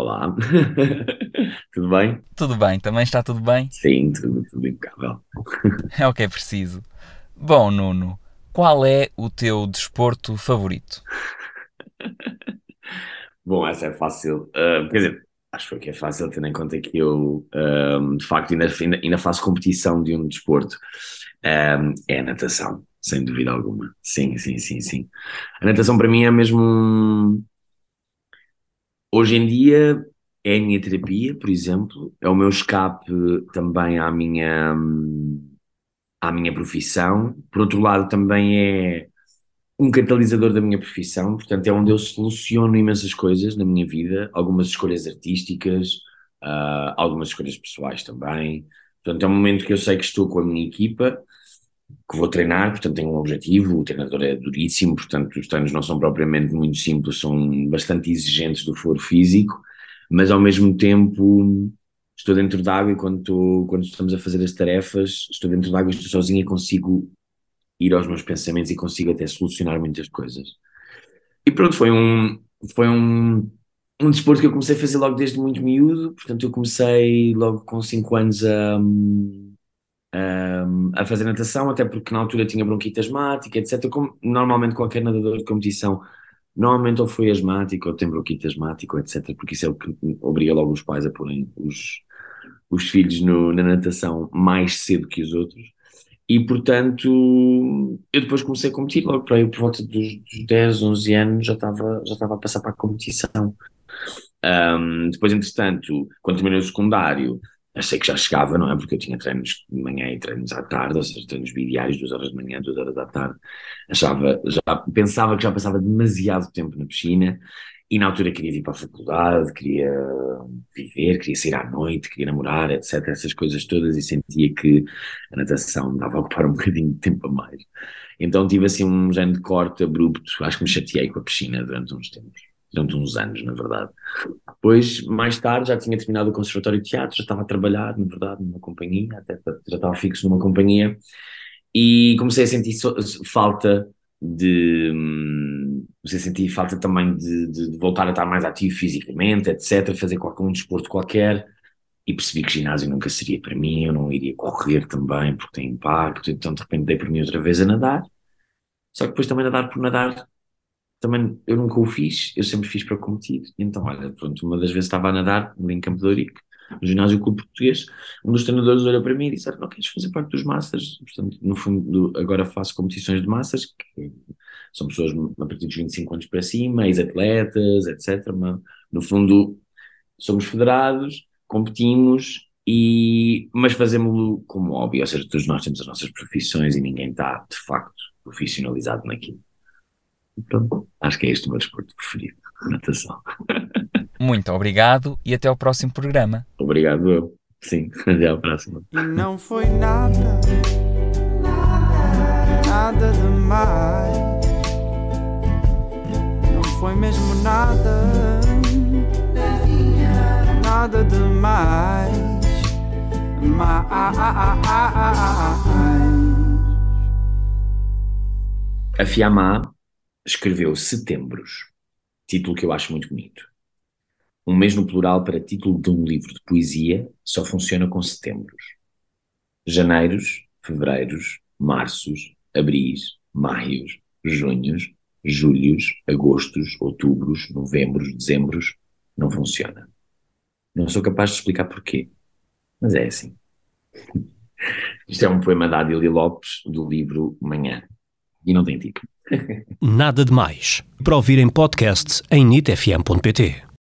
Olá, tudo bem? Tudo bem? Também está tudo bem? Sim, tudo, tudo impecável. É o que é preciso. Bom, Nuno, qual é o teu desporto favorito? Bom, essa é fácil. Uh, quer dizer, acho que é fácil, tendo em conta que eu, um, de facto, ainda, ainda, ainda, faço competição de um desporto. Um, é a natação, sem dúvida alguma. Sim, sim, sim, sim. A natação para mim é mesmo. Hoje em dia é a minha terapia, por exemplo, é o meu escape também à minha, à minha profissão. Por outro lado, também é um catalisador da minha profissão, portanto, é onde eu soluciono imensas coisas na minha vida, algumas escolhas artísticas, uh, algumas escolhas pessoais também. Portanto, é um momento que eu sei que estou com a minha equipa, que vou treinar, portanto, tenho um objetivo. O treinador é duríssimo, portanto, os treinos não são propriamente muito simples, são bastante exigentes do foro físico mas ao mesmo tempo estou dentro d'água e quando, estou, quando estamos a fazer as tarefas, estou dentro d'água, estou sozinho e consigo ir aos meus pensamentos e consigo até solucionar muitas coisas. E pronto, foi um, foi um, um desporto que eu comecei a fazer logo desde muito miúdo, portanto eu comecei logo com 5 anos a, a, a, fazer natação, até porque na altura tinha bronquite asmática, etc. Como normalmente qualquer nadador de competição Normalmente ou foi asmático ou tem bronquite asmático, etc. Porque isso é o que obriga logo os pais a porem os, os filhos no, na natação mais cedo que os outros. E portanto, eu depois comecei a competir, logo para aí por volta dos, dos 10, 11 anos já estava, já estava a passar para a competição. Um, depois, entretanto, quando terminei o secundário, achei que já chegava, não é? Porque eu tinha treinos de manhã e treinos à tarde, ou seja, treinos bidiários, duas horas de manhã, duas horas da tarde. Achava, já pensava que já passava demasiado tempo na piscina e na altura queria vir para a faculdade, queria viver, queria sair à noite, queria namorar, etc. Essas coisas todas e sentia que a natação dava a ocupar um bocadinho de tempo a mais. Então tive assim um género de corte abrupto, acho que me chateei com a piscina durante uns tempos durante uns anos, na verdade. Depois, mais tarde, já tinha terminado o Conservatório de Teatro, já estava a trabalhar, na verdade, numa companhia, até já estava fixo numa companhia, e comecei a sentir so falta de. Comecei a sentir falta também de, de, de, voltar a estar mais ativo fisicamente, etc., fazer qualquer um desporto qualquer. E percebi que ginásio nunca seria para mim, eu não iria correr também porque tem impacto, então de repente dei por mim outra vez a nadar. Só que depois também nadar por nadar também eu nunca o fiz, eu sempre fiz para competir. Então, olha, pronto, uma das vezes estava a nadar em Campo de Ourique, no ginásio clube português, um dos treinadores olhou para mim e disse, não queres fazer parte dos massas? Portanto, no fundo, agora faço competições de massas, que são pessoas a partir dos 25 anos para cima, ex-atletas, etc. Mas, no fundo, somos federados, competimos, e, mas fazemos-lo como hobby, ou seja, todos nós temos as nossas profissões e ninguém está, de facto, profissionalizado naquilo. Então, acho que é este o meu desporto preferido, natação. Muito obrigado e até ao próximo programa. Obrigado eu. Sim, até à próxima. E não foi nada, nada demais. Não foi mesmo nada, nada demais. Mais. A escreveu Setembros, título que eu acho muito bonito. Um mês no plural para título de um livro de poesia só funciona com setembros. Janeiros, fevereiros, marços, abris, maios, junhos, julhos, agostos, outubros, novembros, dezembros, não funciona. Não sou capaz de explicar porquê, mas é assim. Isto é um poema da Adília Lopes, do livro Manhã, e não tem título. Nada de mais. Para ouvir em podcast em nitfm.pt.